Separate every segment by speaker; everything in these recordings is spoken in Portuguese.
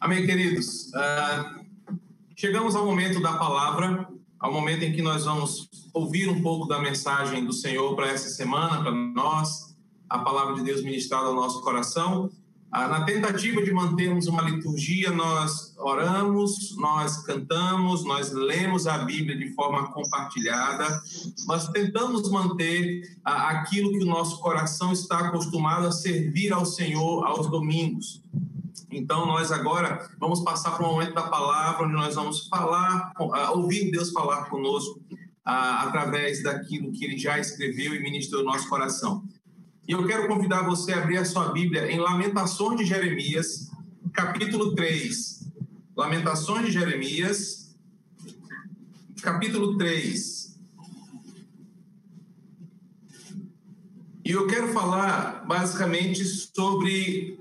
Speaker 1: Amém, queridos. Uh, chegamos ao momento da palavra, ao momento em que nós vamos ouvir um pouco da mensagem do Senhor para essa semana, para nós, a palavra de Deus ministrada ao nosso coração. Ah, na tentativa de mantermos uma liturgia, nós oramos, nós cantamos, nós lemos a Bíblia de forma compartilhada, nós tentamos manter ah, aquilo que o nosso coração está acostumado a servir ao Senhor aos domingos. Então, nós agora vamos passar para o momento da palavra, onde nós vamos falar, ah, ouvir Deus falar conosco através daquilo que Ele já escreveu e ministrou no nosso coração. E eu quero convidar você a abrir a sua Bíblia em Lamentações de Jeremias, capítulo 3. Lamentações de Jeremias, capítulo 3. E eu quero falar basicamente sobre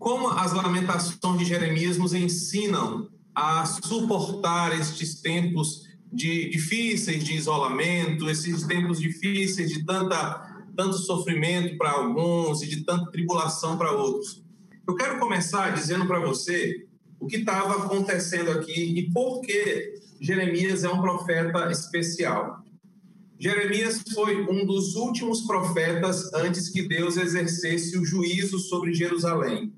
Speaker 1: como as lamentações de Jeremias nos ensinam a suportar estes tempos de difíceis de isolamento, esses tempos difíceis de tanta tanto sofrimento para alguns e de tanta tribulação para outros. Eu quero começar dizendo para você o que estava acontecendo aqui e por que Jeremias é um profeta especial. Jeremias foi um dos últimos profetas antes que Deus exercesse o juízo sobre Jerusalém.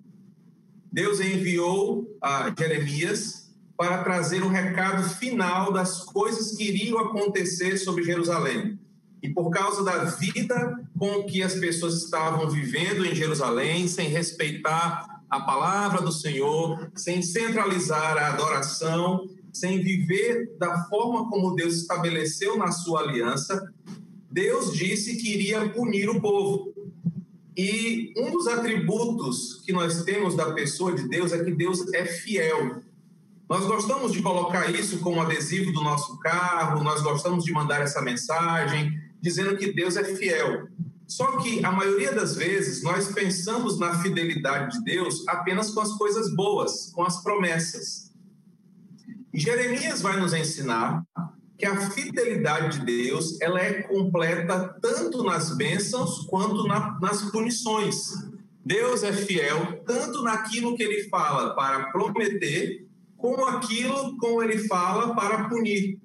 Speaker 1: Deus enviou a Jeremias para trazer o um recado final das coisas que iriam acontecer sobre Jerusalém. E por causa da vida com que as pessoas estavam vivendo em Jerusalém, sem respeitar a palavra do Senhor, sem centralizar a adoração, sem viver da forma como Deus estabeleceu na sua aliança, Deus disse que iria punir o povo. E um dos atributos que nós temos da pessoa de Deus é que Deus é fiel. Nós gostamos de colocar isso como adesivo do nosso carro, nós gostamos de mandar essa mensagem, dizendo que Deus é fiel. Só que a maioria das vezes nós pensamos na fidelidade de Deus apenas com as coisas boas, com as promessas. Jeremias vai nos ensinar que a fidelidade de Deus ela é completa tanto nas bênçãos quanto na, nas punições. Deus é fiel tanto naquilo que ele fala para prometer, como aquilo como ele fala para punir.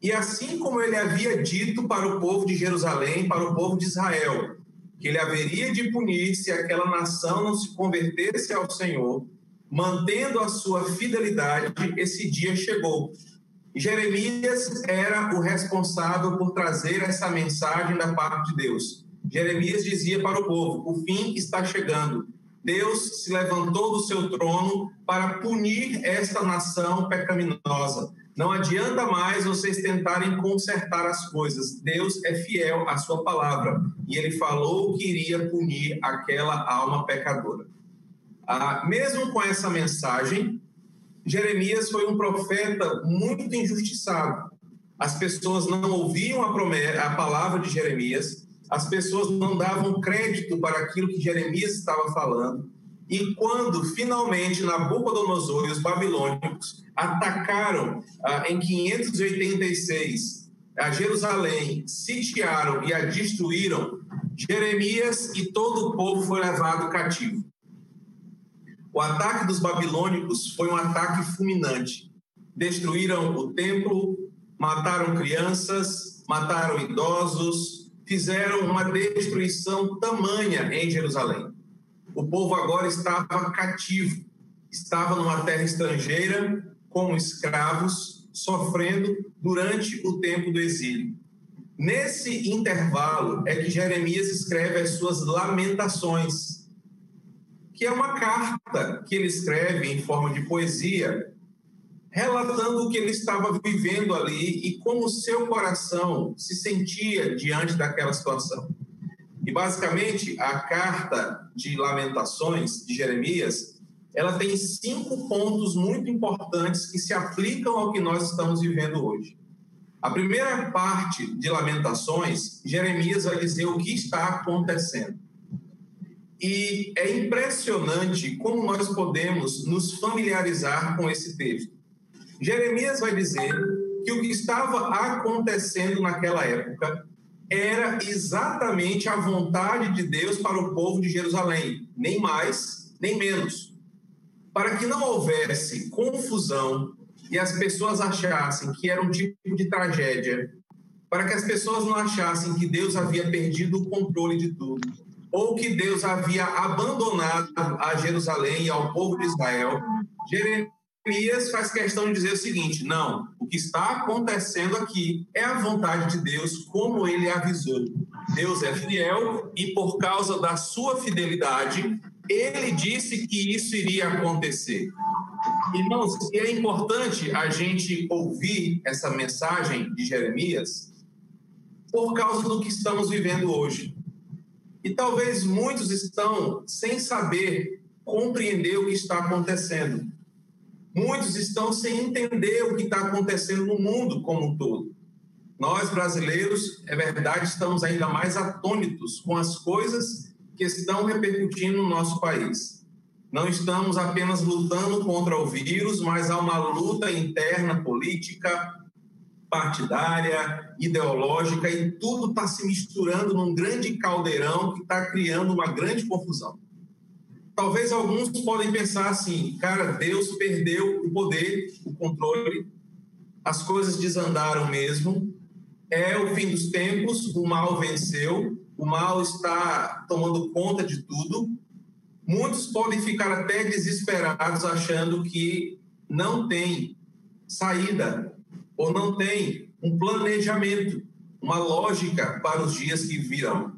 Speaker 1: E assim como ele havia dito para o povo de Jerusalém, para o povo de Israel, que ele haveria de punir se aquela nação não se convertesse ao Senhor, mantendo a sua fidelidade, esse dia chegou. Jeremias era o responsável por trazer essa mensagem da parte de Deus. Jeremias dizia para o povo: o fim está chegando. Deus se levantou do seu trono para punir esta nação pecaminosa. Não adianta mais vocês tentarem consertar as coisas. Deus é fiel à sua palavra e ele falou que iria punir aquela alma pecadora. Ah, mesmo com essa mensagem, Jeremias foi um profeta muito injustiçado. As pessoas não ouviam a, promessa, a palavra de Jeremias, as pessoas não davam crédito para aquilo que Jeremias estava falando. E quando finalmente Nabucodonosor e os babilônicos atacaram ah, em 586 a Jerusalém, sitiaram e a destruíram, Jeremias e todo o povo foi levado cativo. O ataque dos babilônicos foi um ataque fulminante. Destruíram o templo, mataram crianças, mataram idosos, fizeram uma destruição tamanha em Jerusalém. O povo agora estava cativo, estava numa terra estrangeira, como escravos, sofrendo durante o tempo do exílio. Nesse intervalo é que Jeremias escreve as suas lamentações, que é uma carta que ele escreve em forma de poesia, relatando o que ele estava vivendo ali e como seu coração se sentia diante daquela situação. E basicamente a carta de Lamentações de Jeremias, ela tem cinco pontos muito importantes que se aplicam ao que nós estamos vivendo hoje. A primeira parte de Lamentações, Jeremias vai dizer o que está acontecendo. E é impressionante como nós podemos nos familiarizar com esse texto. Jeremias vai dizer que o que estava acontecendo naquela época era exatamente a vontade de Deus para o povo de Jerusalém, nem mais, nem menos. para que não houvesse confusão e as pessoas achassem que era um tipo de tragédia, para que as pessoas não achassem que Deus havia perdido o controle de tudo, ou que Deus havia abandonado a Jerusalém e ao povo de Israel, Jeremias faz questão de dizer o seguinte: não, o que está acontecendo aqui é a vontade de Deus, como ele avisou. Deus é fiel e, por causa da sua fidelidade, ele disse que isso iria acontecer. Irmãos, e é importante a gente ouvir essa mensagem de Jeremias por causa do que estamos vivendo hoje. E talvez muitos estão sem saber compreender o que está acontecendo. Muitos estão sem entender o que está acontecendo no mundo como um todo. Nós, brasileiros, é verdade, estamos ainda mais atônitos com as coisas que estão repercutindo no nosso país. Não estamos apenas lutando contra o vírus, mas há uma luta interna política, partidária, ideológica, e tudo está se misturando num grande caldeirão que está criando uma grande confusão. Talvez alguns podem pensar assim, cara, Deus perdeu o poder, o controle, as coisas desandaram mesmo, é o fim dos tempos, o mal venceu, o mal está tomando conta de tudo. Muitos podem ficar até desesperados achando que não tem saída ou não tem um planejamento, uma lógica para os dias que virão.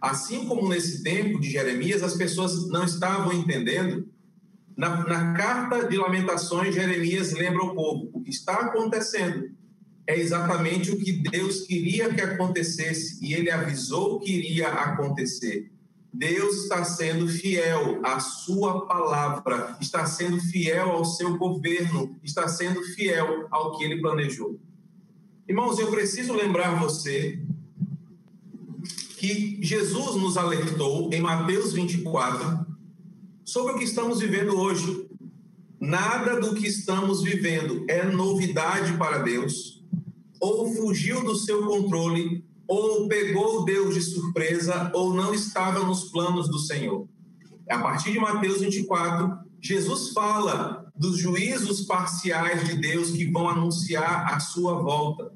Speaker 1: Assim como nesse tempo de Jeremias, as pessoas não estavam entendendo. Na, na carta de Lamentações, Jeremias lembra o povo: o que está acontecendo é exatamente o que Deus queria que acontecesse e ele avisou que iria acontecer. Deus está sendo fiel à sua palavra, está sendo fiel ao seu governo, está sendo fiel ao que ele planejou. Irmãos, eu preciso lembrar você que Jesus nos alertou em Mateus 24 sobre o que estamos vivendo hoje. Nada do que estamos vivendo é novidade para Deus, ou fugiu do seu controle, ou pegou Deus de surpresa, ou não estava nos planos do Senhor. A partir de Mateus 24, Jesus fala dos juízos parciais de Deus que vão anunciar a sua volta.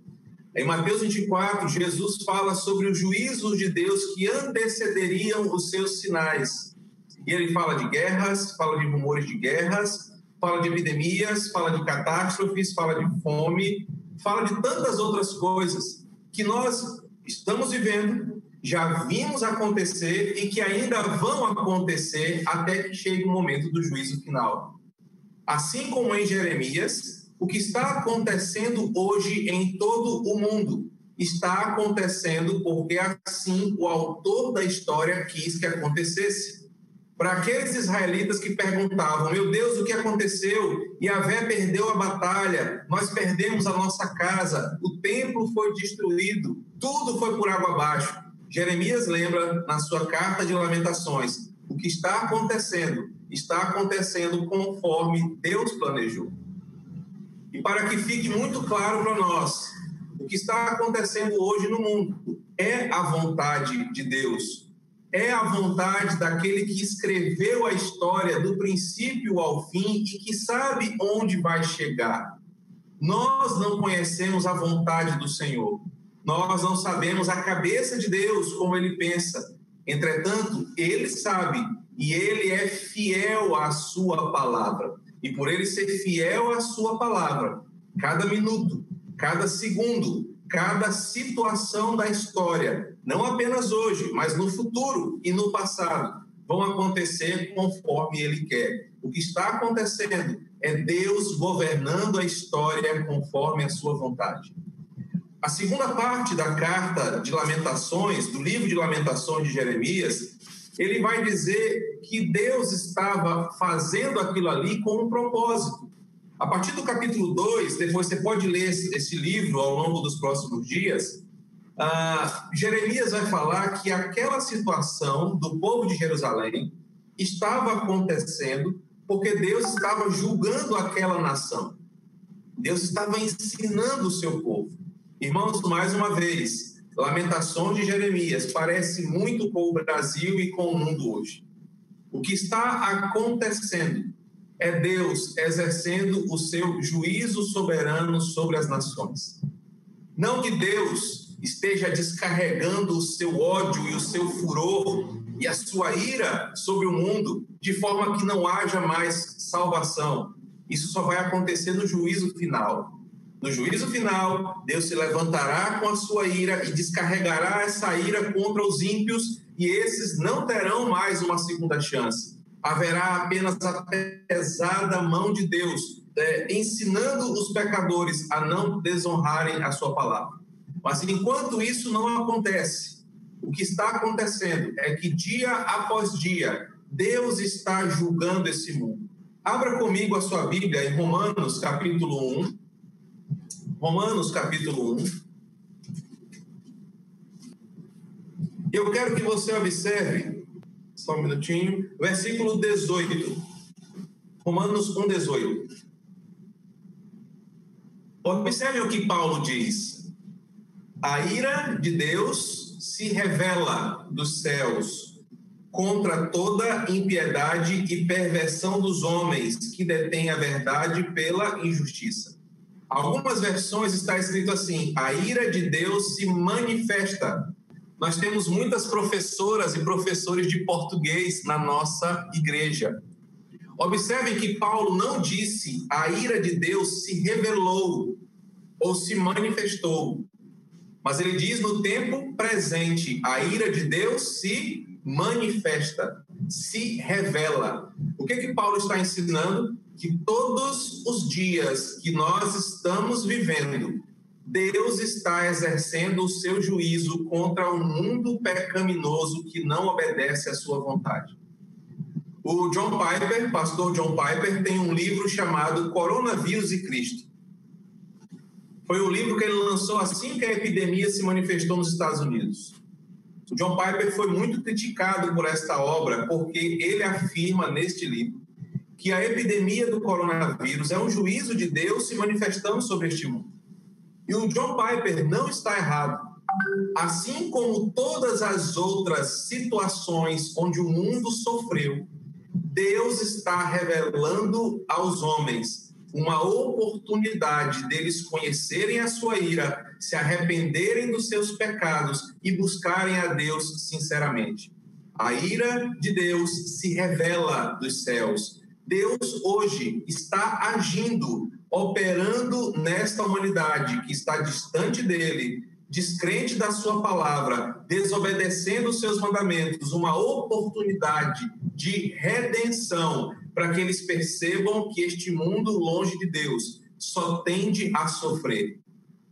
Speaker 1: Em Mateus 24, Jesus fala sobre os juízos de Deus que antecederiam os seus sinais. E ele fala de guerras, fala de rumores de guerras, fala de epidemias, fala de catástrofes, fala de fome, fala de tantas outras coisas que nós estamos vivendo, já vimos acontecer e que ainda vão acontecer até que chegue o momento do juízo final. Assim como em Jeremias, o que está acontecendo hoje em todo o mundo está acontecendo porque assim o autor da história quis que acontecesse. Para aqueles israelitas que perguntavam: Meu Deus, o que aconteceu? Yahvé perdeu a batalha, nós perdemos a nossa casa, o templo foi destruído, tudo foi por água abaixo. Jeremias lembra na sua carta de Lamentações: o que está acontecendo está acontecendo conforme Deus planejou. E para que fique muito claro para nós, o que está acontecendo hoje no mundo é a vontade de Deus, é a vontade daquele que escreveu a história do princípio ao fim e que sabe onde vai chegar. Nós não conhecemos a vontade do Senhor, nós não sabemos a cabeça de Deus, como ele pensa. Entretanto, ele sabe e ele é fiel à sua palavra. E por ele ser fiel à sua palavra, cada minuto, cada segundo, cada situação da história, não apenas hoje, mas no futuro e no passado, vão acontecer conforme ele quer. O que está acontecendo é Deus governando a história conforme a sua vontade. A segunda parte da carta de Lamentações, do livro de Lamentações de Jeremias, ele vai dizer que Deus estava fazendo aquilo ali com um propósito. A partir do capítulo 2, depois você pode ler esse livro ao longo dos próximos dias, uh, Jeremias vai falar que aquela situação do povo de Jerusalém estava acontecendo porque Deus estava julgando aquela nação. Deus estava ensinando o seu povo. Irmãos, mais uma vez, Lamentações de Jeremias parece muito com o Brasil e com o mundo hoje. O que está acontecendo é Deus exercendo o seu juízo soberano sobre as nações. Não que Deus esteja descarregando o seu ódio e o seu furor e a sua ira sobre o mundo de forma que não haja mais salvação. Isso só vai acontecer no juízo final. No juízo final, Deus se levantará com a sua ira e descarregará essa ira contra os ímpios, e esses não terão mais uma segunda chance. Haverá apenas a pesada mão de Deus, é, ensinando os pecadores a não desonrarem a sua palavra. Mas enquanto isso não acontece, o que está acontecendo é que dia após dia, Deus está julgando esse mundo. Abra comigo a sua Bíblia em Romanos, capítulo 1. Romanos capítulo 1. Eu quero que você observe, só um minutinho, versículo 18. Romanos 1, 18. Observe o que Paulo diz. A ira de Deus se revela dos céus contra toda impiedade e perversão dos homens que detêm a verdade pela injustiça. Algumas versões está escrito assim: a ira de Deus se manifesta. Nós temos muitas professoras e professores de português na nossa igreja. Observem que Paulo não disse a ira de Deus se revelou ou se manifestou, mas ele diz no tempo presente: a ira de Deus se manifesta, se revela. O que que Paulo está ensinando? Que todos os dias que nós estamos vivendo, Deus está exercendo o seu juízo contra um mundo pecaminoso que não obedece à sua vontade. O John Piper, pastor John Piper, tem um livro chamado Coronavírus e Cristo. Foi o livro que ele lançou assim que a epidemia se manifestou nos Estados Unidos. O John Piper foi muito criticado por esta obra, porque ele afirma neste livro que a epidemia do coronavírus é um juízo de Deus se manifestando sobre este mundo. E o John Piper não está errado. Assim como todas as outras situações onde o mundo sofreu, Deus está revelando aos homens uma oportunidade deles conhecerem a sua ira, se arrependerem dos seus pecados e buscarem a Deus sinceramente. A ira de Deus se revela dos céus Deus hoje está agindo, operando nesta humanidade que está distante dele, descrente da sua palavra, desobedecendo os seus mandamentos, uma oportunidade de redenção para que eles percebam que este mundo longe de Deus só tende a sofrer.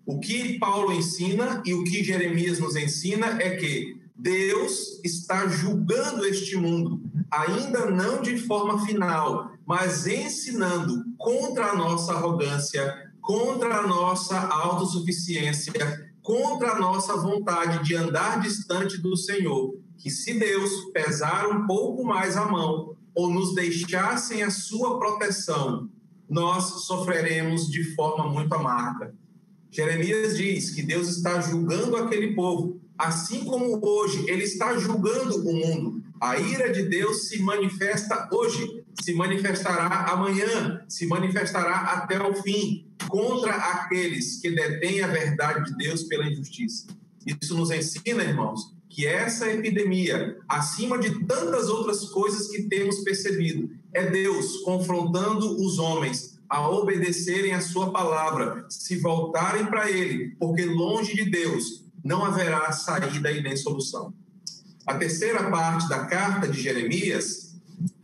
Speaker 1: O que Paulo ensina e o que Jeremias nos ensina é que Deus está julgando este mundo, ainda não de forma final, mas ensinando contra a nossa arrogância, contra a nossa autossuficiência, contra a nossa vontade de andar distante do Senhor. Que se Deus pesar um pouco mais a mão ou nos deixassem a sua proteção, nós sofreremos de forma muito amarga. Jeremias diz que Deus está julgando aquele povo Assim como hoje ele está julgando o mundo, a ira de Deus se manifesta hoje, se manifestará amanhã, se manifestará até o fim contra aqueles que detêm a verdade de Deus pela injustiça. Isso nos ensina, irmãos, que essa epidemia, acima de tantas outras coisas que temos percebido, é Deus confrontando os homens a obedecerem a sua palavra, se voltarem para ele, porque longe de Deus não haverá saída e nem solução. A terceira parte da carta de Jeremias,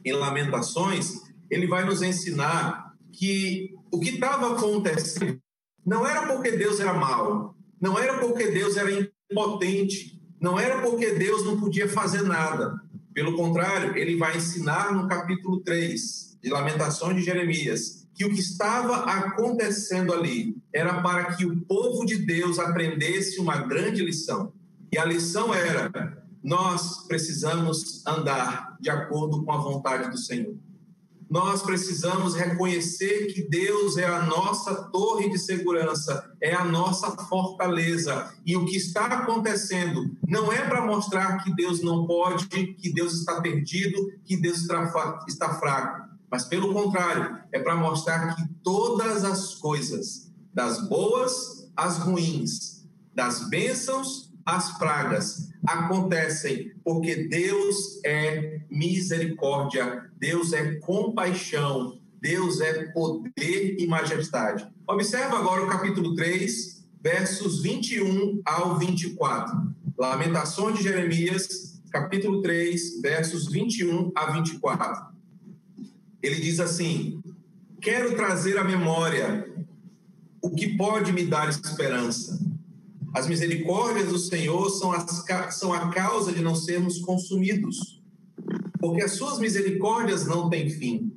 Speaker 1: em Lamentações, ele vai nos ensinar que o que estava acontecendo não era porque Deus era mau, não era porque Deus era impotente, não era porque Deus não podia fazer nada. Pelo contrário, ele vai ensinar no capítulo 3 de Lamentações de Jeremias que o que estava acontecendo ali era para que o povo de Deus aprendesse uma grande lição. E a lição era: nós precisamos andar de acordo com a vontade do Senhor. Nós precisamos reconhecer que Deus é a nossa torre de segurança, é a nossa fortaleza. E o que está acontecendo não é para mostrar que Deus não pode, que Deus está perdido, que Deus está fraco mas pelo contrário, é para mostrar que todas as coisas, das boas às ruins, das bênçãos às pragas, acontecem porque Deus é misericórdia, Deus é compaixão, Deus é poder e majestade. Observa agora o capítulo 3, versos 21 ao 24. Lamentações de Jeremias, capítulo 3, versos 21 a 24. Ele diz assim: Quero trazer à memória o que pode me dar esperança. As misericórdias do Senhor são, as, são a causa de não sermos consumidos, porque as suas misericórdias não têm fim,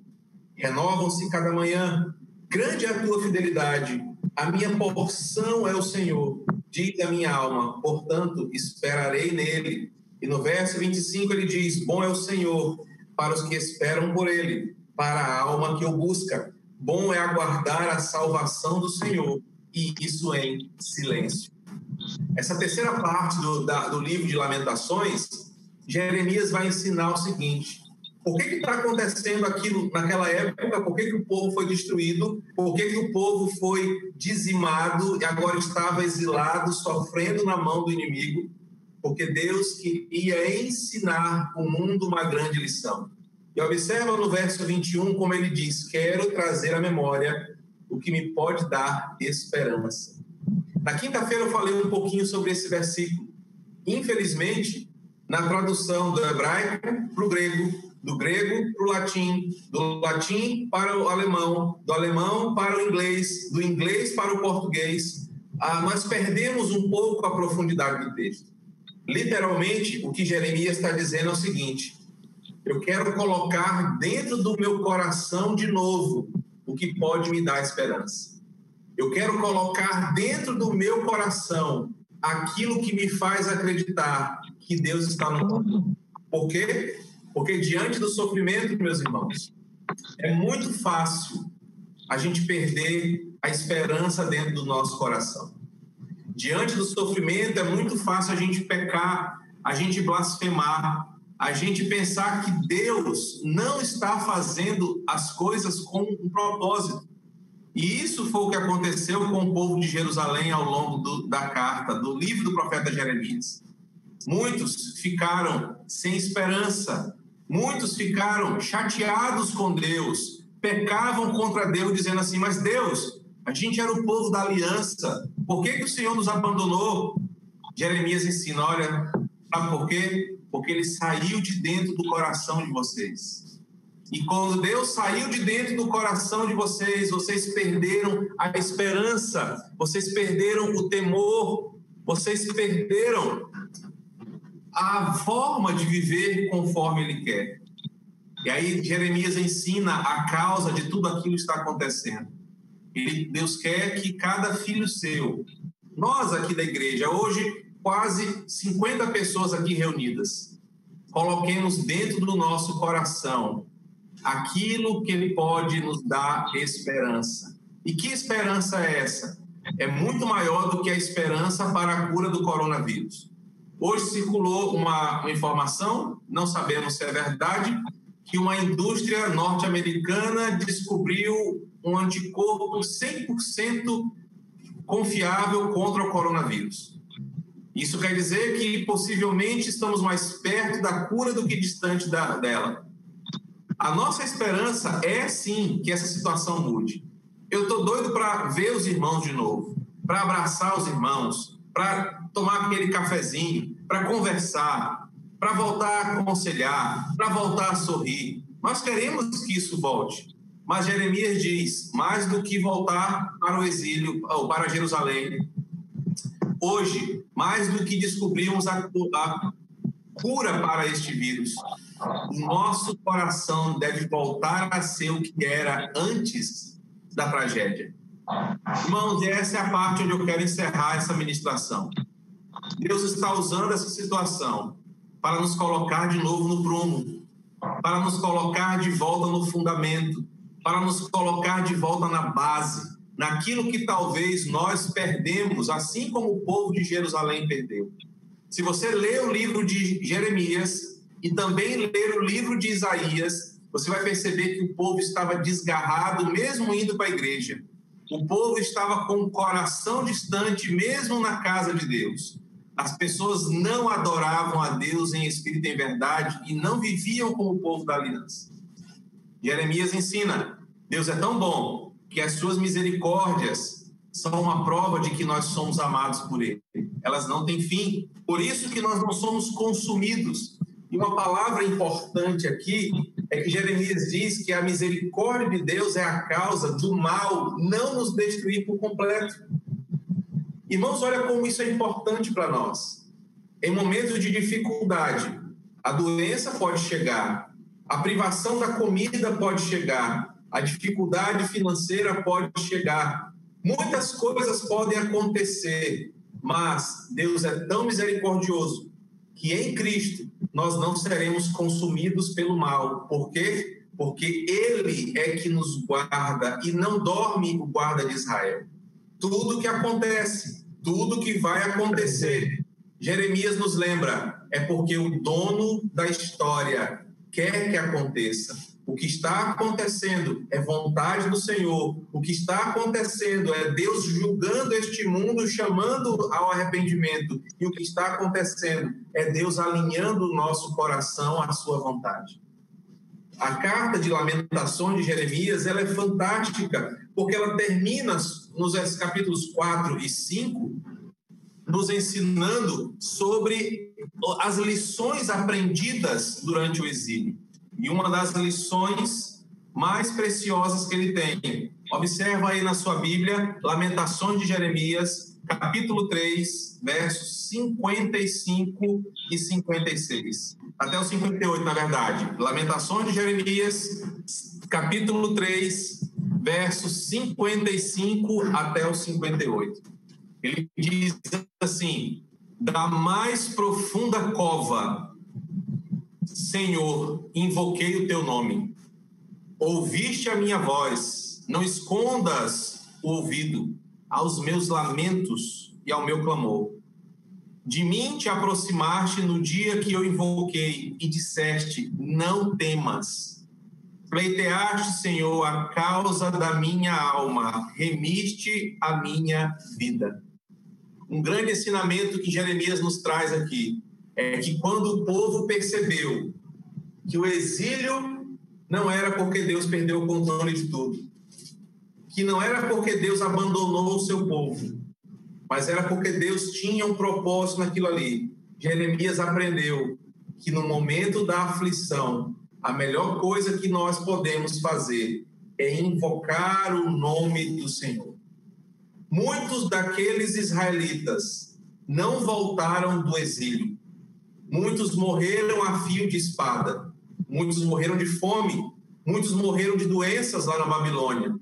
Speaker 1: renovam-se cada manhã. Grande é a tua fidelidade, a minha porção é o Senhor, diz a minha alma, portanto esperarei nele. E no verso 25 ele diz: Bom é o Senhor para os que esperam por ele, para a alma que o busca. Bom é aguardar a salvação do Senhor, e isso em silêncio. Essa terceira parte do, da, do livro de Lamentações, Jeremias vai ensinar o seguinte: por que está acontecendo aquilo naquela época? Por que, que o povo foi destruído? Por que, que o povo foi dizimado e agora estava exilado, sofrendo na mão do inimigo? Porque Deus queria ensinar o mundo uma grande lição. E observa no verso 21 como ele diz: Quero trazer à memória o que me pode dar esperança. Na quinta-feira eu falei um pouquinho sobre esse versículo. Infelizmente, na tradução do hebraico para o grego, do grego para o latim, do latim para o alemão, do alemão para o inglês, do inglês para o português, ah, nós perdemos um pouco a profundidade do texto. Literalmente, o que Jeremias está dizendo é o seguinte: eu quero colocar dentro do meu coração de novo o que pode me dar esperança. Eu quero colocar dentro do meu coração aquilo que me faz acreditar que Deus está no mundo. Por quê? Porque diante do sofrimento, meus irmãos, é muito fácil a gente perder a esperança dentro do nosso coração. Diante do sofrimento, é muito fácil a gente pecar, a gente blasfemar, a gente pensar que Deus não está fazendo as coisas com um propósito. E isso foi o que aconteceu com o povo de Jerusalém ao longo do, da carta, do livro do profeta Jeremias. Muitos ficaram sem esperança, muitos ficaram chateados com Deus, pecavam contra Deus, dizendo assim: Mas Deus, a gente era o povo da aliança, por que, que o Senhor nos abandonou? Jeremias ensina: Olha, sabe por quê? Porque ele saiu de dentro do coração de vocês. E quando Deus saiu de dentro do coração de vocês, vocês perderam a esperança, vocês perderam o temor, vocês perderam a forma de viver conforme Ele quer. E aí Jeremias ensina a causa de tudo aquilo que está acontecendo. Ele, Deus quer que cada filho seu, nós aqui da igreja, hoje quase 50 pessoas aqui reunidas, coloquemos dentro do nosso coração aquilo que ele pode nos dar esperança. E que esperança é essa? É muito maior do que a esperança para a cura do coronavírus. Hoje circulou uma, uma informação, não sabemos se é verdade, que uma indústria norte-americana descobriu um anticorpo 100% confiável contra o coronavírus. Isso quer dizer que possivelmente estamos mais perto da cura do que distante da, dela. A nossa esperança é sim que essa situação mude. Eu estou doido para ver os irmãos de novo, para abraçar os irmãos, para tomar aquele cafezinho, para conversar, para voltar a aconselhar, para voltar a sorrir. Nós queremos que isso volte. Mas Jeremias diz: mais do que voltar para o exílio ou para Jerusalém, hoje, mais do que descobrirmos a, a cura para este vírus, o nosso coração deve voltar a ser o que era antes da tragédia. Irmãos, essa é a parte onde eu quero encerrar essa ministração. Deus está usando essa situação para nos colocar de novo no prumo, para nos colocar de volta no fundamento, para nos colocar de volta na base, naquilo que talvez nós perdemos, assim como o povo de Jerusalém perdeu. Se você lê o livro de Jeremias, e também ler o livro de Isaías, você vai perceber que o povo estava desgarrado, mesmo indo para a igreja. O povo estava com o coração distante, mesmo na casa de Deus. As pessoas não adoravam a Deus em espírito e em verdade e não viviam como o povo da aliança. Jeremias ensina: Deus é tão bom que as suas misericórdias são uma prova de que nós somos amados por Ele. Elas não têm fim. Por isso que nós não somos consumidos. E uma palavra importante aqui é que Jeremias diz que a misericórdia de Deus é a causa do mal não nos destruir por completo. Irmãos, olha como isso é importante para nós. Em momentos de dificuldade, a doença pode chegar, a privação da comida pode chegar, a dificuldade financeira pode chegar, muitas coisas podem acontecer, mas Deus é tão misericordioso que em Cristo nós não seremos consumidos pelo mal. Por quê? Porque Ele é que nos guarda e não dorme o guarda de Israel. Tudo que acontece, tudo que vai acontecer, Jeremias nos lembra, é porque o dono da história quer que aconteça. O que está acontecendo é vontade do Senhor. O que está acontecendo é Deus julgando este mundo, chamando ao arrependimento. E o que está acontecendo é Deus alinhando o nosso coração à sua vontade. A carta de lamentações de Jeremias ela é fantástica, porque ela termina nos capítulos 4 e 5 nos ensinando sobre as lições aprendidas durante o exílio. E uma das lições mais preciosas que ele tem. Observa aí na sua Bíblia, Lamentações de Jeremias, capítulo 3, versos 55 e 56. Até o 58, na verdade. Lamentações de Jeremias, capítulo 3, versos 55 até o 58. Ele diz assim: Da mais profunda cova Senhor, invoquei o teu nome. Ouviste a minha voz, não escondas o ouvido aos meus lamentos e ao meu clamor. De mim te aproximaste no dia que eu invoquei e disseste: Não temas. Pleiteaste, Senhor, a causa da minha alma, remiste a minha vida. Um grande ensinamento que Jeremias nos traz aqui é que quando o povo percebeu que o exílio não era porque Deus perdeu o controle de tudo, que não era porque Deus abandonou o seu povo, mas era porque Deus tinha um propósito naquilo ali. Jeremias aprendeu que no momento da aflição, a melhor coisa que nós podemos fazer é invocar o nome do Senhor. Muitos daqueles israelitas não voltaram do exílio, Muitos morreram a fio de espada, muitos morreram de fome, muitos morreram de doenças lá na Babilônia.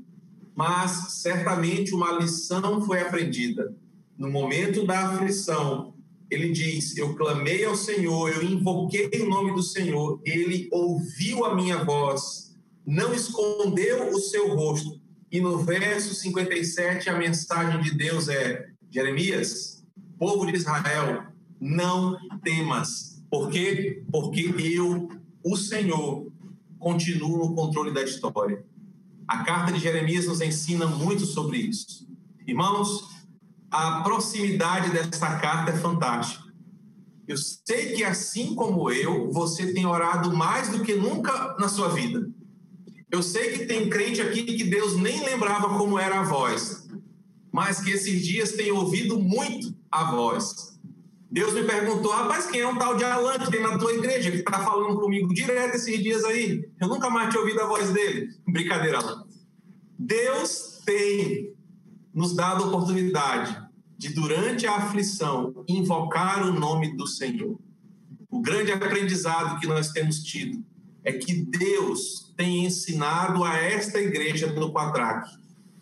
Speaker 1: Mas certamente uma lição foi aprendida. No momento da aflição, ele diz: Eu clamei ao Senhor, eu invoquei o nome do Senhor, ele ouviu a minha voz, não escondeu o seu rosto. E no verso 57, a mensagem de Deus é: Jeremias, povo de Israel, não temas. Por quê? Porque eu, o Senhor, continuo no controle da história. A carta de Jeremias nos ensina muito sobre isso. Irmãos, a proximidade dessa carta é fantástica. Eu sei que, assim como eu, você tem orado mais do que nunca na sua vida. Eu sei que tem crente aqui que Deus nem lembrava como era a voz, mas que esses dias tem ouvido muito a voz. Deus me perguntou, rapaz, quem é um tal de Alan que tem na tua igreja, que está falando comigo direto esses dias aí? Eu nunca mais tinha ouvido a voz dele. Brincadeira, Alan. Deus tem nos dado a oportunidade de, durante a aflição, invocar o nome do Senhor. O grande aprendizado que nós temos tido é que Deus tem ensinado a esta igreja do Quatraque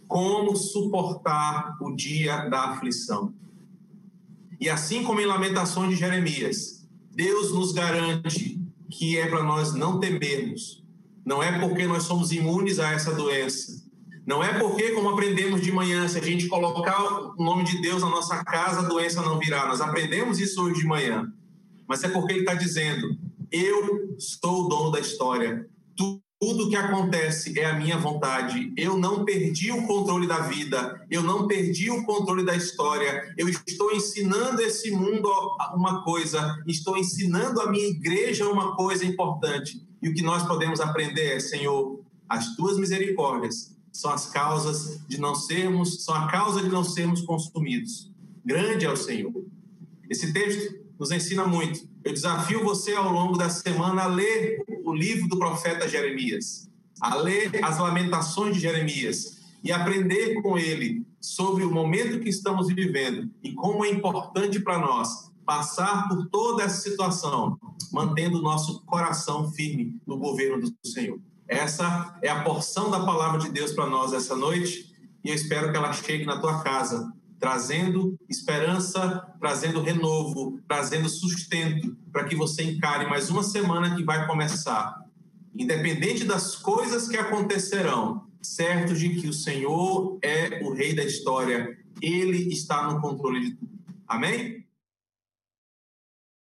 Speaker 1: como suportar o dia da aflição. E assim como em Lamentações de Jeremias, Deus nos garante que é para nós não temermos. Não é porque nós somos imunes a essa doença. Não é porque, como aprendemos de manhã, se a gente colocar o nome de Deus na nossa casa, a doença não virá. Nós aprendemos isso hoje de manhã. Mas é porque Ele está dizendo: Eu sou o dono da história. Tudo que acontece é a minha vontade. Eu não perdi o controle da vida, eu não perdi o controle da história. Eu estou ensinando esse mundo uma coisa, estou ensinando a minha igreja uma coisa importante. E o que nós podemos aprender é, Senhor, as tuas misericórdias são as causas de não sermos, são a causa de não sermos consumidos. Grande é o Senhor. Esse texto nos ensina muito. Eu desafio você ao longo da semana a ler o livro do profeta Jeremias, a ler as lamentações de Jeremias e aprender com ele sobre o momento que estamos vivendo e como é importante para nós passar por toda essa situação, mantendo o nosso coração firme no governo do Senhor. Essa é a porção da palavra de Deus para nós essa noite e eu espero que ela chegue na tua casa trazendo esperança, trazendo renovo, trazendo sustento para que você encare mais uma semana que vai começar. Independente das coisas que acontecerão, certo de que o Senhor é o rei da história, ele está no controle de tudo. Amém?